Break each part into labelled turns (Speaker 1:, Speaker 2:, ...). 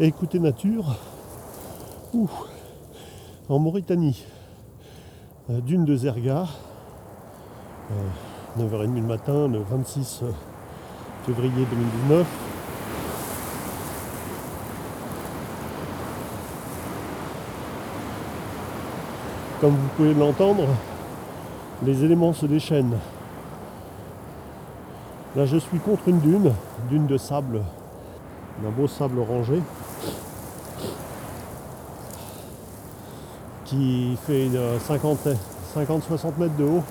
Speaker 1: et écouter nature. Ouh, en Mauritanie, euh, dune de Zerga, 9h30 le matin, le 26 février 2019. Comme vous pouvez l'entendre, les éléments se déchaînent. Là, je suis contre une dune, dune de sable, un beau sable orangé, qui fait une 50-60 mètres de haut.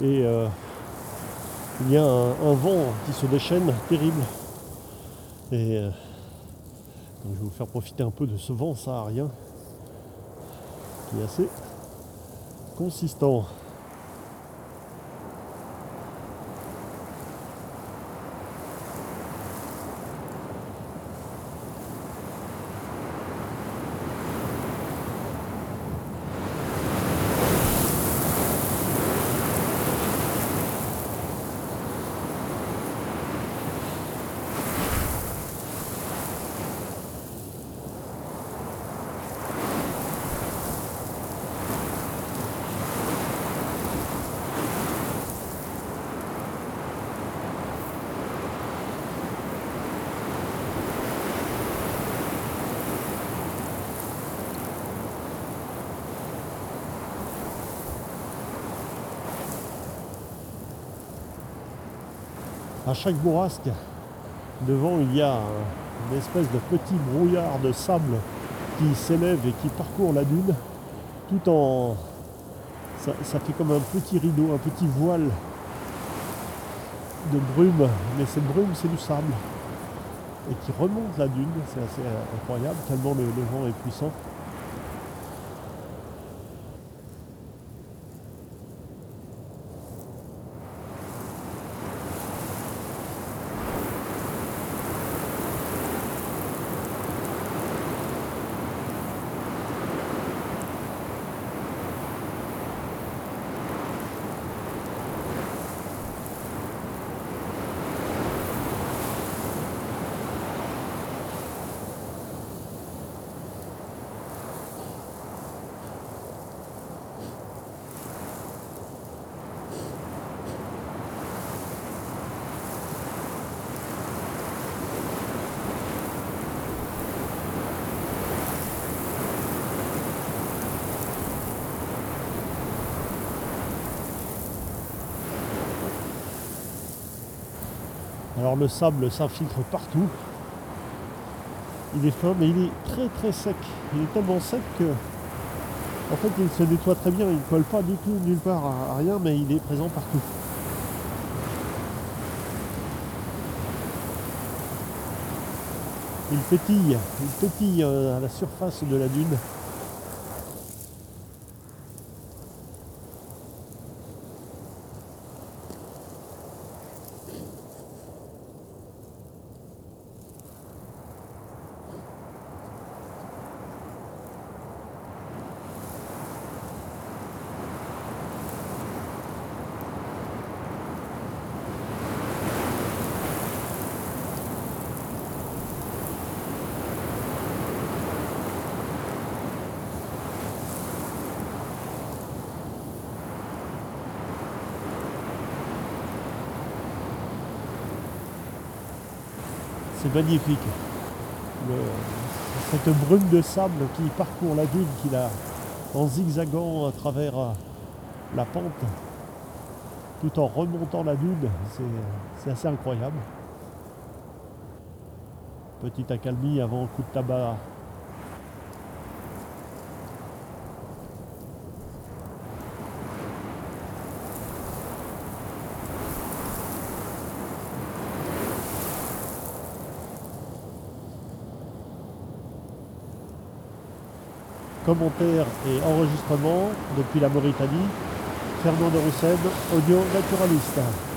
Speaker 1: Et euh, il y a un, vent qui se déchaîne terrible. Et euh, je vais vous faire profiter un peu de ce vent saharien qui est assez consistant. À chaque bourrasque, devant il y a une espèce de petit brouillard de sable qui s'élève et qui parcourt la dune, tout en... Ça, fait comme un petit rideau, un petit voile de brume, mais cette brume c'est du sable, et qui remonte la dune, c'est assez incroyable, tellement le, le vent est puissant. Alors le sable s'infiltre partout. Il est fin, mais il est très très sec. Il est tellement sec que, en fait, il se nettoie très bien. Il ne colle pas du tout nulle part à rien, mais il est présent partout. Il pétille, il pétille euh, à la surface de la dune. C'est magnifique. cette brume de sable qui parcourt la dune, qui la, en zigzagant à travers euh, la pente, tout en remontant la dune, c'est assez incroyable. Petite accalmie avant coup de tabac commentaires et enregistrements depuis la Mauritanie. Fernand de audio naturaliste.